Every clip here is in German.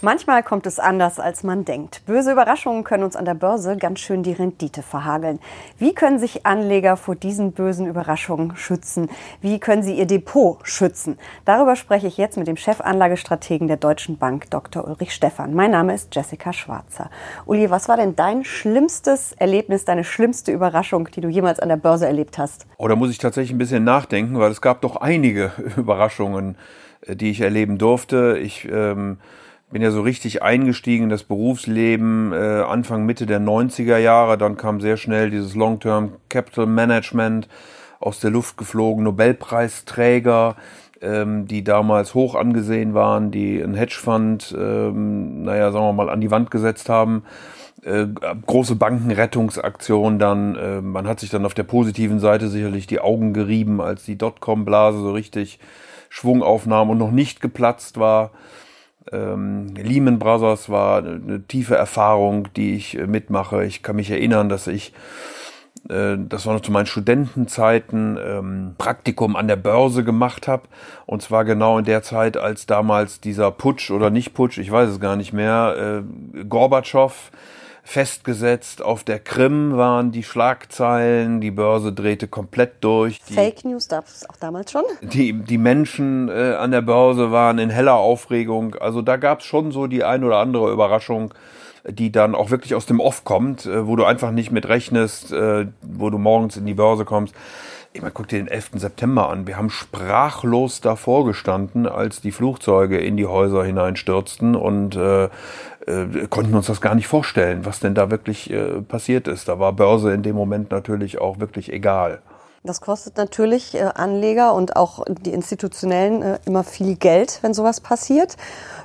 Manchmal kommt es anders, als man denkt. Böse Überraschungen können uns an der Börse ganz schön die Rendite verhageln. Wie können sich Anleger vor diesen bösen Überraschungen schützen? Wie können sie ihr Depot schützen? Darüber spreche ich jetzt mit dem Chefanlagestrategen der Deutschen Bank, Dr. Ulrich Stephan. Mein Name ist Jessica Schwarzer. Uli, was war denn dein schlimmstes Erlebnis, deine schlimmste Überraschung, die du jemals an der Börse erlebt hast? Oh, da muss ich tatsächlich ein bisschen nachdenken, weil es gab doch einige Überraschungen, äh, die ich erleben durfte. Ich ähm bin ja so richtig eingestiegen in das Berufsleben äh, Anfang Mitte der 90er Jahre. Dann kam sehr schnell dieses Long-Term Capital Management aus der Luft geflogen, Nobelpreisträger, ähm, die damals hoch angesehen waren, die ein Hedgefonds, ähm, naja, sagen wir mal, an die Wand gesetzt haben. Äh, große Bankenrettungsaktion dann. Äh, man hat sich dann auf der positiven Seite sicherlich die Augen gerieben, als die Dotcom-Blase so richtig Schwung aufnahm und noch nicht geplatzt war. Ähm, Lehman Brothers war eine tiefe Erfahrung, die ich äh, mitmache. Ich kann mich erinnern, dass ich, äh, das war noch zu meinen Studentenzeiten, ähm, Praktikum an der Börse gemacht habe. Und zwar genau in der Zeit, als damals dieser Putsch oder nicht Putsch, ich weiß es gar nicht mehr, äh, Gorbatschow festgesetzt. Auf der Krim waren die Schlagzeilen, die Börse drehte komplett durch. Die, Fake News gab es auch damals schon. Die, die Menschen äh, an der Börse waren in heller Aufregung. Also da gab es schon so die ein oder andere Überraschung, die dann auch wirklich aus dem Off kommt, äh, wo du einfach nicht mit rechnest, äh, wo du morgens in die Börse kommst. Ich meine, guck dir den 11. September an. Wir haben sprachlos davor gestanden, als die Flugzeuge in die Häuser hineinstürzten und äh, äh, konnten uns das gar nicht vorstellen, was denn da wirklich äh, passiert ist. Da war Börse in dem Moment natürlich auch wirklich egal. Das kostet natürlich äh, Anleger und auch die Institutionellen äh, immer viel Geld, wenn sowas passiert.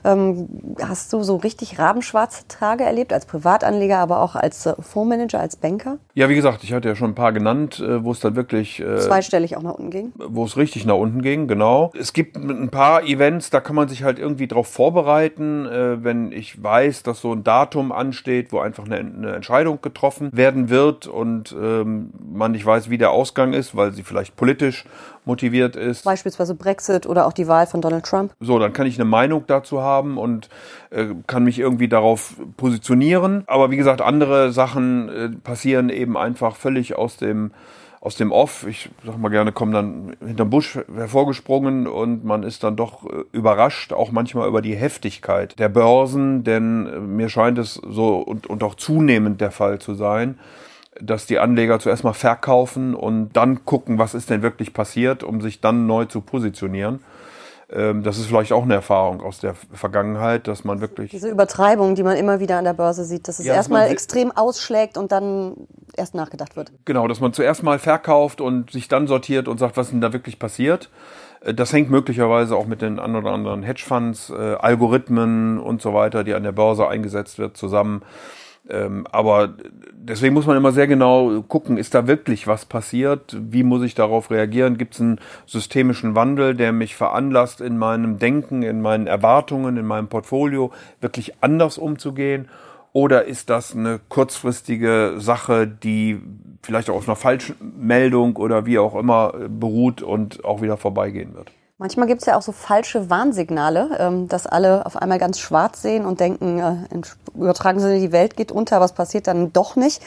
Ähm, hast du so richtig rabenschwarze Tage erlebt, als Privatanleger, aber auch als äh, Fondsmanager, als Banker? Ja, wie gesagt, ich hatte ja schon ein paar genannt, äh, wo es dann wirklich... Äh, Zweistellig auch nach unten ging? Wo es richtig nach unten ging, genau. Es gibt ein paar Events, da kann man sich halt irgendwie drauf vorbereiten, äh, wenn ich weiß, dass so ein Datum ansteht, wo einfach eine, eine Entscheidung getroffen werden wird und ähm, man nicht weiß, wie der Ausgang ist, weil sie vielleicht politisch motiviert ist. Beispielsweise Brexit oder auch die Wahl von Donald Trump. So, dann kann ich eine Meinung dazu haben und äh, kann mich irgendwie darauf positionieren. Aber wie gesagt, andere Sachen äh, passieren eben einfach völlig aus dem aus dem Off, ich sag mal gerne, kommen dann hinterm Busch hervorgesprungen und man ist dann doch äh, überrascht, auch manchmal über die Heftigkeit der Börsen, denn äh, mir scheint es so und, und auch zunehmend der Fall zu sein, dass die Anleger zuerst mal verkaufen und dann gucken, was ist denn wirklich passiert, um sich dann neu zu positionieren. Ähm, das ist vielleicht auch eine Erfahrung aus der Vergangenheit, dass man wirklich. Diese Übertreibung, die man immer wieder an der Börse sieht, dass es ja, erstmal extrem ausschlägt und dann erst nachgedacht wird. Genau, dass man zuerst mal verkauft und sich dann sortiert und sagt, was denn da wirklich passiert. Äh, das hängt möglicherweise auch mit den ein oder anderen Hedgefonds, äh, Algorithmen und so weiter, die an der Börse eingesetzt wird, zusammen. Ähm, aber deswegen muss man immer sehr genau gucken, ist da wirklich was passiert? Wie muss ich darauf reagieren? Gibt es einen systemischen Wandel, der mich veranlasst, in meinem Denken, in meinen Erwartungen, in meinem Portfolio wirklich anders umzugehen? Oder ist das eine kurzfristige Sache, die vielleicht auch auf einer Falschmeldung oder wie auch immer beruht und auch wieder vorbeigehen wird? Manchmal gibt es ja auch so falsche Warnsignale, ähm, dass alle auf einmal ganz schwarz sehen und denken, äh, im übertragenen Sinne, die Welt geht unter, was passiert dann doch nicht.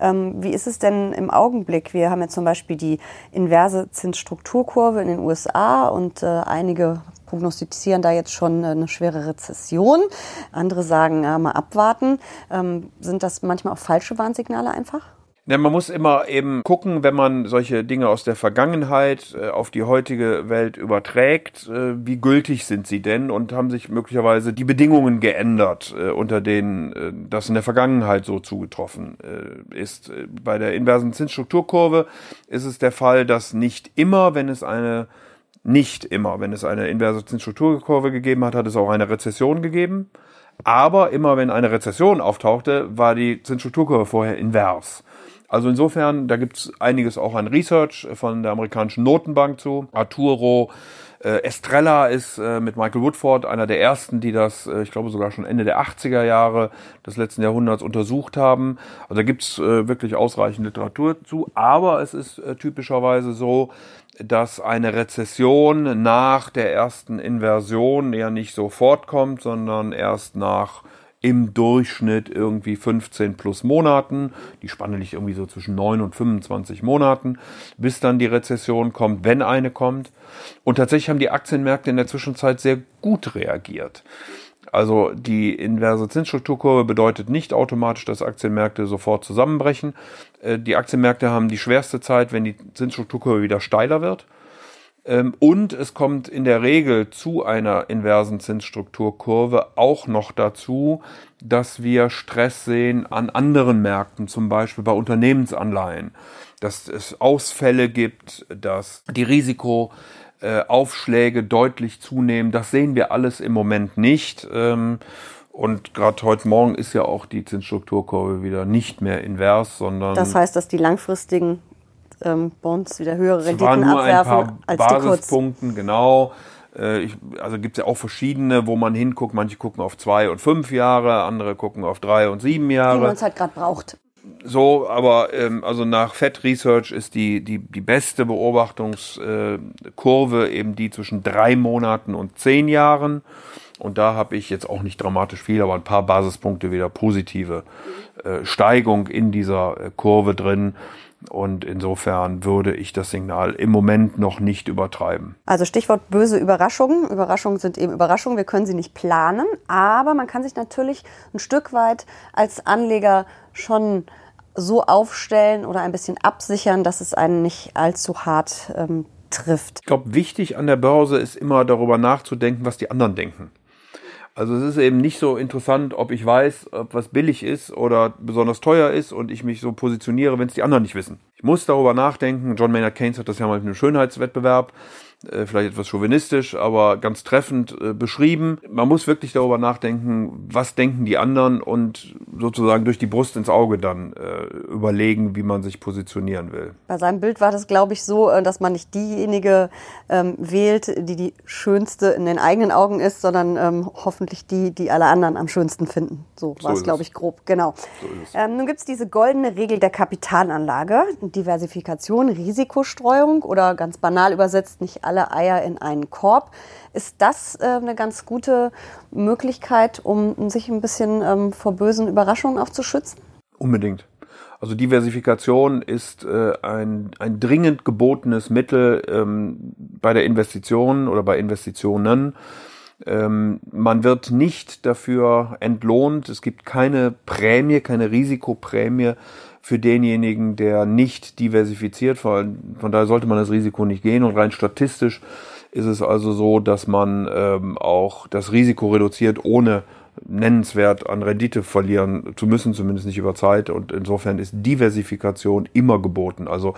Ähm, wie ist es denn im Augenblick? Wir haben ja zum Beispiel die inverse Zinsstrukturkurve in den USA und äh, einige prognostizieren da jetzt schon eine schwere Rezession. Andere sagen, ja, mal abwarten. Ähm, sind das manchmal auch falsche Warnsignale einfach? Ja, man muss immer eben gucken, wenn man solche Dinge aus der Vergangenheit äh, auf die heutige Welt überträgt, äh, wie gültig sind sie denn und haben sich möglicherweise die Bedingungen geändert, äh, unter denen äh, das in der Vergangenheit so zugetroffen äh, ist. Äh, bei der inversen Zinsstrukturkurve ist es der Fall, dass nicht immer, wenn es eine nicht immer, wenn es eine inverse Zinsstrukturkurve gegeben hat, hat es auch eine Rezession gegeben. Aber immer wenn eine Rezession auftauchte, war die Zinsstrukturkurve vorher invers. Also insofern, da gibt es einiges auch an Research von der amerikanischen Notenbank zu. Arturo äh, Estrella ist äh, mit Michael Woodford einer der ersten, die das, äh, ich glaube sogar schon Ende der 80er Jahre des letzten Jahrhunderts untersucht haben. Also da gibt's äh, wirklich ausreichend Literatur zu. Aber es ist äh, typischerweise so, dass eine Rezession nach der ersten Inversion ja nicht sofort kommt, sondern erst nach im Durchschnitt irgendwie 15 plus Monaten. Die Spanne liegt irgendwie so zwischen 9 und 25 Monaten, bis dann die Rezession kommt, wenn eine kommt. Und tatsächlich haben die Aktienmärkte in der Zwischenzeit sehr gut reagiert. Also die inverse Zinsstrukturkurve bedeutet nicht automatisch, dass Aktienmärkte sofort zusammenbrechen. Äh, die Aktienmärkte haben die schwerste Zeit, wenn die Zinsstrukturkurve wieder steiler wird. Ähm, und es kommt in der Regel zu einer inversen Zinsstrukturkurve auch noch dazu, dass wir Stress sehen an anderen Märkten, zum Beispiel bei Unternehmensanleihen, dass es Ausfälle gibt, dass die Risikoaufschläge deutlich zunehmen. Das sehen wir alles im Moment nicht. Ähm, und gerade heute Morgen ist ja auch die Zinsstrukturkurve wieder nicht mehr invers, sondern. Das heißt, dass die langfristigen ähm, Bonds wieder höhere Renditen abwerfen ein paar als Basispunkten, genau. Äh, ich, also gibt es ja auch verschiedene, wo man hinguckt. Manche gucken auf zwei und fünf Jahre, andere gucken auf drei und sieben Jahre. die man es halt gerade braucht. So, aber ähm, also nach Fed Research ist die, die, die beste Beobachtungskurve eben die zwischen drei Monaten und zehn Jahren. Und da habe ich jetzt auch nicht dramatisch viel, aber ein paar Basispunkte wieder positive äh, Steigung in dieser äh, Kurve drin. Und insofern würde ich das Signal im Moment noch nicht übertreiben. Also Stichwort böse Überraschungen. Überraschungen sind eben Überraschungen. Wir können sie nicht planen, aber man kann sich natürlich ein Stück weit als Anleger schon so aufstellen oder ein bisschen absichern, dass es einen nicht allzu hart ähm, trifft. Ich glaube, wichtig an der Börse ist immer darüber nachzudenken, was die anderen denken. Also es ist eben nicht so interessant, ob ich weiß, ob was billig ist oder besonders teuer ist und ich mich so positioniere, wenn es die anderen nicht wissen. Ich muss darüber nachdenken. John Maynard Keynes hat das ja mal mit einem Schönheitswettbewerb vielleicht etwas chauvinistisch, aber ganz treffend äh, beschrieben. Man muss wirklich darüber nachdenken, was denken die anderen und sozusagen durch die Brust ins Auge dann äh, überlegen, wie man sich positionieren will. Bei seinem Bild war das, glaube ich, so, äh, dass man nicht diejenige ähm, wählt, die die schönste in den eigenen Augen ist, sondern ähm, hoffentlich die, die alle anderen am schönsten finden. So, so war es, glaube ich, grob. Genau. So ähm, nun gibt es diese goldene Regel der Kapitalanlage, Diversifikation, Risikostreuung oder ganz banal übersetzt nicht alle Eier in einen Korb. Ist das äh, eine ganz gute Möglichkeit, um sich ein bisschen ähm, vor bösen Überraschungen auch zu schützen? Unbedingt. Also Diversifikation ist äh, ein, ein dringend gebotenes Mittel ähm, bei der Investition oder bei Investitionen. Ähm, man wird nicht dafür entlohnt. Es gibt keine Prämie, keine Risikoprämie für denjenigen, der nicht diversifiziert. Von, daher sollte man das Risiko nicht gehen. Und rein statistisch ist es also so, dass man ähm, auch das Risiko reduziert, ohne nennenswert an Rendite verlieren zu müssen, zumindest nicht über Zeit. Und insofern ist Diversifikation immer geboten. Also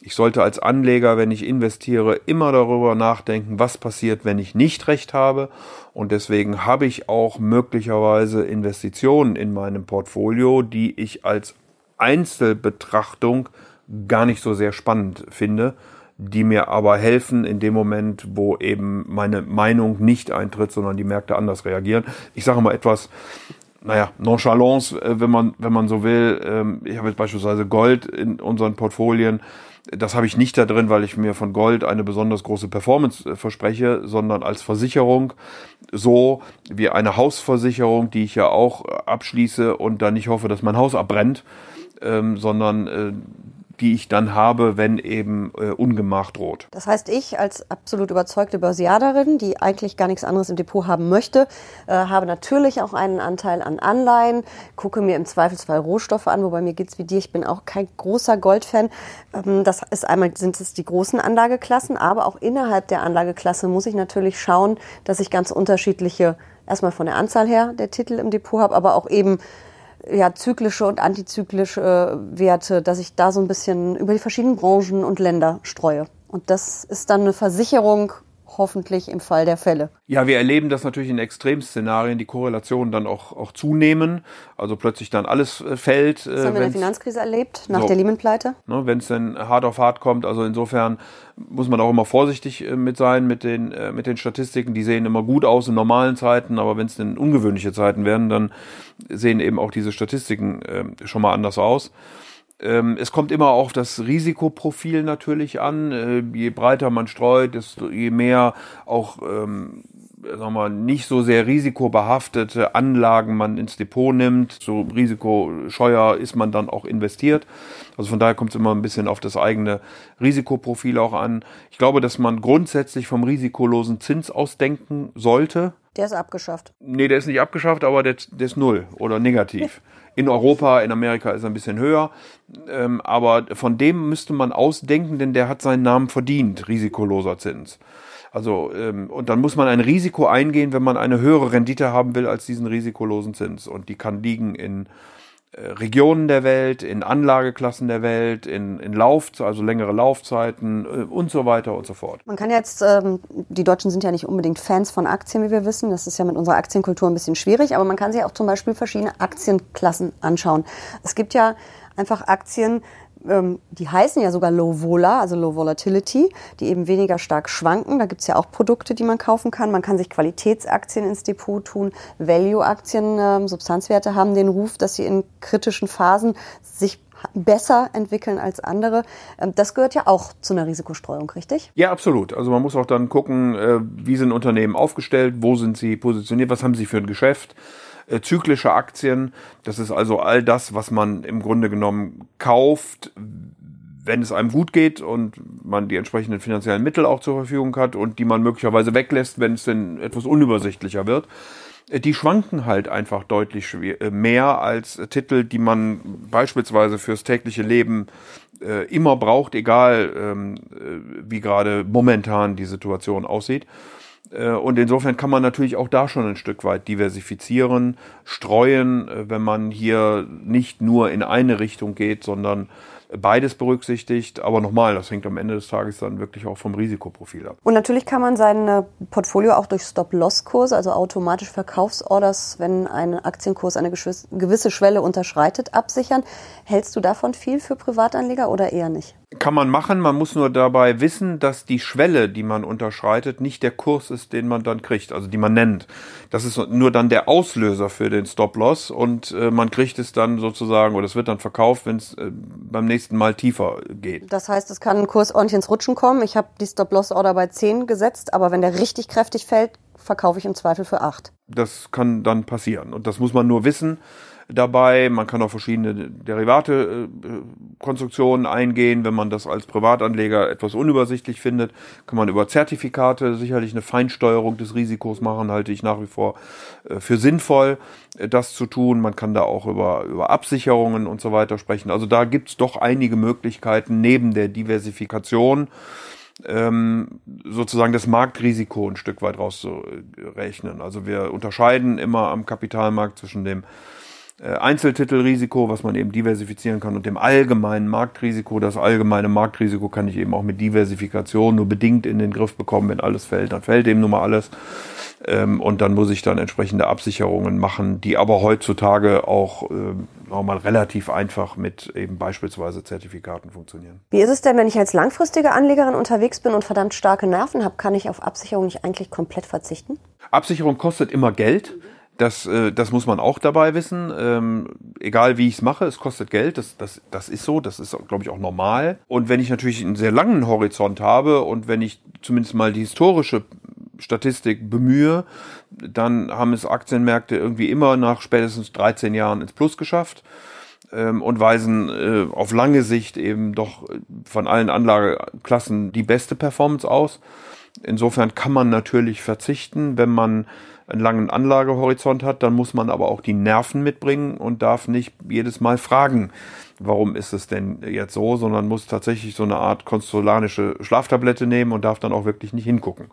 ich sollte als Anleger, wenn ich investiere, immer darüber nachdenken, was passiert, wenn ich nicht recht habe. Und deswegen habe ich auch möglicherweise Investitionen in meinem Portfolio, die ich als Einzelbetrachtung gar nicht so sehr spannend finde, die mir aber helfen in dem Moment, wo eben meine Meinung nicht eintritt, sondern die Märkte anders reagieren. Ich sage mal etwas, naja, Nonchalance, äh, wenn man, wenn man so will. Ähm, ich habe jetzt beispielsweise Gold in unseren Portfolien. Das habe ich nicht da drin, weil ich mir von Gold eine besonders große Performance äh, verspreche, sondern als Versicherung, so wie eine Hausversicherung, die ich ja auch abschließe und dann nicht hoffe, dass mein Haus abbrennt ähm, sondern äh, die ich dann habe, wenn eben äh, Ungemach droht. Das heißt, ich als absolut überzeugte Börsiaderin, die eigentlich gar nichts anderes im Depot haben möchte, äh, habe natürlich auch einen Anteil an Anleihen, gucke mir im Zweifelsfall Rohstoffe an, wobei mir geht's wie dir, ich bin auch kein großer Goldfan. Ähm, das ist einmal sind es die großen Anlageklassen, aber auch innerhalb der Anlageklasse muss ich natürlich schauen, dass ich ganz unterschiedliche, erstmal von der Anzahl her der Titel im Depot habe, aber auch eben ja, zyklische und antizyklische Werte, dass ich da so ein bisschen über die verschiedenen Branchen und Länder streue. Und das ist dann eine Versicherung hoffentlich im Fall der Fälle. Ja, wir erleben das natürlich in Extremszenarien, die Korrelationen dann auch, auch zunehmen, also plötzlich dann alles äh, fällt. Das haben wir in der Finanzkrise erlebt, nach so, der Lehman-Pleite. Ne, Wenn es dann hart auf hart kommt, also insofern muss man auch immer vorsichtig äh, mit sein mit den, äh, mit den Statistiken. Die sehen immer gut aus in normalen Zeiten, aber wenn es denn ungewöhnliche Zeiten werden, dann sehen eben auch diese Statistiken äh, schon mal anders aus. Ähm, es kommt immer auf das Risikoprofil natürlich an. Äh, je breiter man streut, desto je mehr auch ähm, sagen wir, nicht so sehr risikobehaftete Anlagen man ins Depot nimmt, so risikoscheuer ist man dann auch investiert. Also von daher kommt es immer ein bisschen auf das eigene Risikoprofil auch an. Ich glaube, dass man grundsätzlich vom risikolosen Zins ausdenken sollte. Der ist abgeschafft. Nee, der ist nicht abgeschafft, aber der, der ist null oder negativ. In Europa, in Amerika ist er ein bisschen höher. Ähm, aber von dem müsste man ausdenken, denn der hat seinen Namen verdient, risikoloser Zins. Also, ähm, und dann muss man ein Risiko eingehen, wenn man eine höhere Rendite haben will als diesen risikolosen Zins. Und die kann liegen in äh, Regionen der Welt, in Anlageklassen der Welt, in, in Lauf, also längere Laufzeiten äh, und so weiter und so fort. Man kann jetzt, ähm, die Deutschen sind ja nicht unbedingt Fans von Aktien, wie wir wissen. Das ist ja mit unserer Aktienkultur ein bisschen schwierig, aber man kann sich auch zum Beispiel verschiedene Aktienklassen anschauen. Es gibt ja einfach Aktien, ähm, die heißen ja sogar Low Vola, also Low Volatility, die eben weniger stark schwanken. Da gibt's ja auch Produkte, die man kaufen kann. Man kann sich Qualitätsaktien ins Depot tun. Value-Aktien, ähm, Substanzwerte haben den Ruf, dass sie in kritischen Phasen sich besser entwickeln als andere. Ähm, das gehört ja auch zu einer Risikostreuung, richtig? Ja, absolut. Also man muss auch dann gucken, äh, wie sind Unternehmen aufgestellt, wo sind sie positioniert, was haben sie für ein Geschäft zyklische Aktien. Das ist also all das, was man im Grunde genommen kauft, wenn es einem gut geht und man die entsprechenden finanziellen Mittel auch zur Verfügung hat und die man möglicherweise weglässt, wenn es denn etwas unübersichtlicher wird. Äh, die schwanken halt einfach deutlich äh, mehr als Titel, die man beispielsweise fürs tägliche Leben äh, immer braucht, egal ähm, äh, wie gerade momentan die Situation aussieht. Äh, und insofern kann man natürlich auch da schon ein Stück weit diversifizieren, streuen, äh, wenn man hier nicht nur in eine Richtung geht, sondern beides berücksichtigt. Aber nochmal, das hängt am Ende des Tages dann wirklich auch vom Risikoprofil ab. Und natürlich kann man sein äh, Portfolio auch durch Stop-Loss-Kurs, also automatisch Verkaufsorders, wenn ein Aktienkurs eine gewisse Schwelle unterschreitet, absichern. Hältst du davon viel für Privatanleger oder eher nicht? Kann man machen, man muss nur dabei wissen, dass die Schwelle, die man unterschreitet, nicht der Kurs ist, den man dann kriegt, also die man nennt. Das ist nur dann der Auslöser für den Stop-Loss und äh, man kriegt es dann sozusagen oder es wird dann verkauft, wenn es äh, beim nächsten Mal tiefer geht. Das heißt, es kann ein Kurs ordentlich ins Rutschen kommen. Ich habe die Stop-Loss-Order bei 10 gesetzt, aber wenn der richtig kräftig fällt, verkaufe ich im Zweifel für 8. Das kann dann passieren und das muss man nur wissen dabei. Man kann auch verschiedene Derivate-Konstruktionen eingehen. Wenn man das als Privatanleger etwas unübersichtlich findet, kann man über Zertifikate sicherlich eine Feinsteuerung des Risikos machen, halte ich nach wie vor äh, für sinnvoll, äh, das zu tun. Man kann da auch über, über Absicherungen und so weiter sprechen. Also da gibt's doch einige Möglichkeiten neben der Diversifikation ähm, sozusagen das Marktrisiko ein Stück weit rauszurechnen. Also wir unterscheiden immer am Kapitalmarkt zwischen dem äh, Einzeltitelrisiko, was man eben diversifizieren kann, und dem allgemeinen Marktrisiko. Das allgemeine Marktrisiko kann ich eben auch mit Diversifikation nur bedingt in den Griff bekommen. Wenn alles fällt, dann fällt eben nun mal alles. Ähm, und dann muss ich dann entsprechende Absicherungen machen, die aber heutzutage auch äh, mal relativ einfach mit eben beispielsweise Zertifikaten funktionieren. Wie ist es denn, wenn ich als langfristige Anlegerin unterwegs bin und verdammt starke Nerven habe, kann ich auf Absicherung nicht eigentlich komplett verzichten? Absicherung kostet immer Geld. Das, äh, das muss man auch dabei wissen. Ähm, egal wie ich es mache, es kostet Geld. Das, das, das ist so. Das ist, glaube ich, auch normal. Und wenn ich natürlich einen sehr langen Horizont habe und wenn ich zumindest mal die historische Statistik bemühe, dann haben es Aktienmärkte irgendwie immer nach spätestens 13 Jahren ins Plus geschafft ähm, und weisen äh, auf lange Sicht eben doch von allen Anlageklassen die beste Performance aus. Insofern kann man natürlich verzichten, wenn man einen langen Anlagehorizont hat, dann muss man aber auch die Nerven mitbringen und darf nicht jedes Mal fragen, warum ist es denn jetzt so, sondern muss tatsächlich so eine Art konstolanische Schlaftablette nehmen und darf dann auch wirklich nicht hingucken.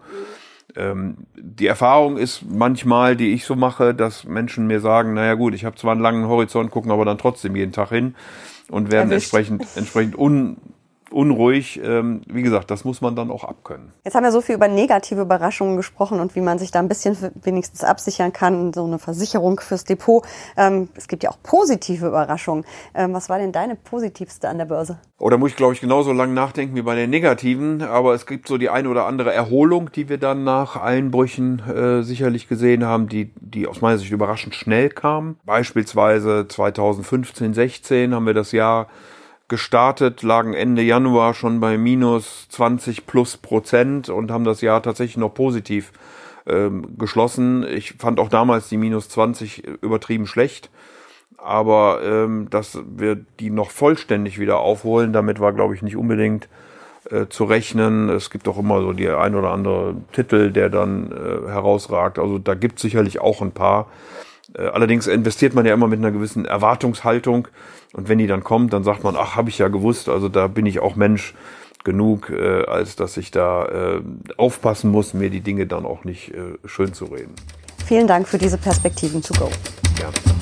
Ähm, die Erfahrung ist manchmal, die ich so mache, dass Menschen mir sagen, naja gut, ich habe zwar einen langen Horizont, gucken aber dann trotzdem jeden Tag hin und werden Erwischt. entsprechend, entsprechend un unruhig. Ähm, wie gesagt, das muss man dann auch abkönnen. Jetzt haben wir so viel über negative Überraschungen gesprochen und wie man sich da ein bisschen wenigstens absichern kann, so eine Versicherung fürs Depot. Ähm, es gibt ja auch positive Überraschungen. Ähm, was war denn deine positivste an der Börse? Oder oh, muss ich, glaube ich, genauso lange nachdenken wie bei den negativen. Aber es gibt so die eine oder andere Erholung, die wir dann nach Einbrüchen äh, sicherlich gesehen haben, die, die aus meiner Sicht überraschend schnell kam. Beispielsweise 2015, 16 haben wir das Jahr gestartet, lagen Ende Januar schon bei minus 20 plus Prozent und haben das Jahr tatsächlich noch positiv ähm, geschlossen. Ich fand auch damals die minus 20 übertrieben schlecht. Aber ähm, dass wir die noch vollständig wieder aufholen, damit war, glaube ich, nicht unbedingt äh, zu rechnen. Es gibt auch immer so die ein oder andere Titel, der dann äh, herausragt. Also da gibt sicherlich auch ein paar. Äh, allerdings investiert man ja immer mit einer gewissen Erwartungshaltung. Und wenn die dann kommt, dann sagt man, ach, habe ich ja gewusst. Also da bin ich auch Mensch genug, äh, als dass ich da äh, aufpassen muss, mir die Dinge dann auch nicht äh, schön zu reden. Vielen Dank für diese Perspektiven to go. Gerne.